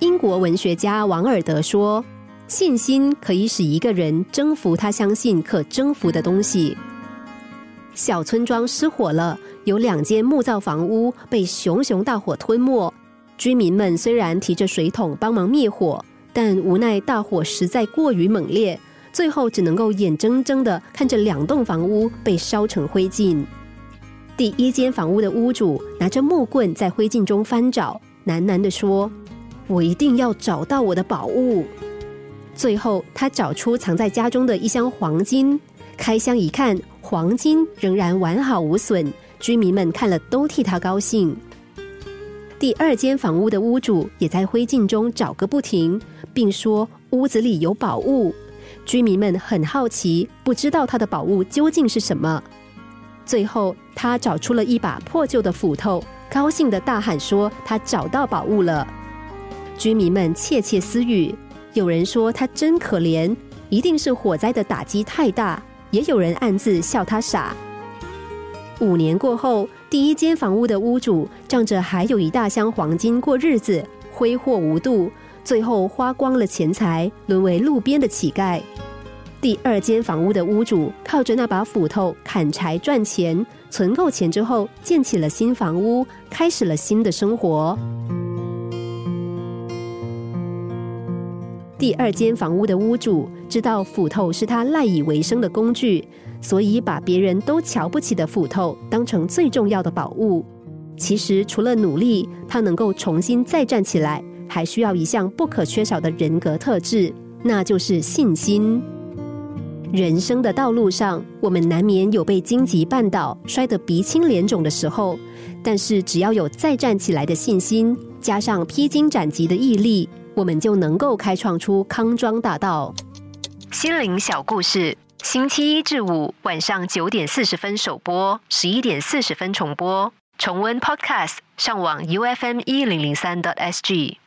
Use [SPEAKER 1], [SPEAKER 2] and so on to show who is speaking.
[SPEAKER 1] 英国文学家王尔德说：“信心可以使一个人征服他相信可征服的东西。”小村庄失火了，有两间木造房屋被熊熊大火吞没。居民们虽然提着水桶帮忙灭火，但无奈大火实在过于猛烈，最后只能够眼睁睁的看着两栋房屋被烧成灰烬。第一间房屋的屋主拿着木棍在灰烬中翻找，喃喃地说。我一定要找到我的宝物。最后，他找出藏在家中的一箱黄金，开箱一看，黄金仍然完好无损。居民们看了都替他高兴。第二间房屋的屋主也在灰烬中找个不停，并说屋子里有宝物。居民们很好奇，不知道他的宝物究竟是什么。最后，他找出了一把破旧的斧头，高兴的大喊说：“他找到宝物了！”居民们窃窃私语，有人说他真可怜，一定是火灾的打击太大；也有人暗自笑他傻。五年过后，第一间房屋的屋主仗着还有一大箱黄金过日子，挥霍无度，最后花光了钱财，沦为路边的乞丐。第二间房屋的屋主靠着那把斧头砍柴赚钱，存够钱之后，建起了新房屋，开始了新的生活。第二间房屋的屋主知道斧头是他赖以为生的工具，所以把别人都瞧不起的斧头当成最重要的宝物。其实，除了努力，他能够重新再站起来，还需要一项不可缺少的人格特质，那就是信心。人生的道路上，我们难免有被荆棘绊倒、摔得鼻青脸肿的时候，但是只要有再站起来的信心，加上披荆斩棘的毅力。我们就能够开创出康庄大道。心灵小故事，星期一至五晚上九点四十分首播，十一点四十分重播。重温 Podcast，上网 U F M 一零零三 t S G。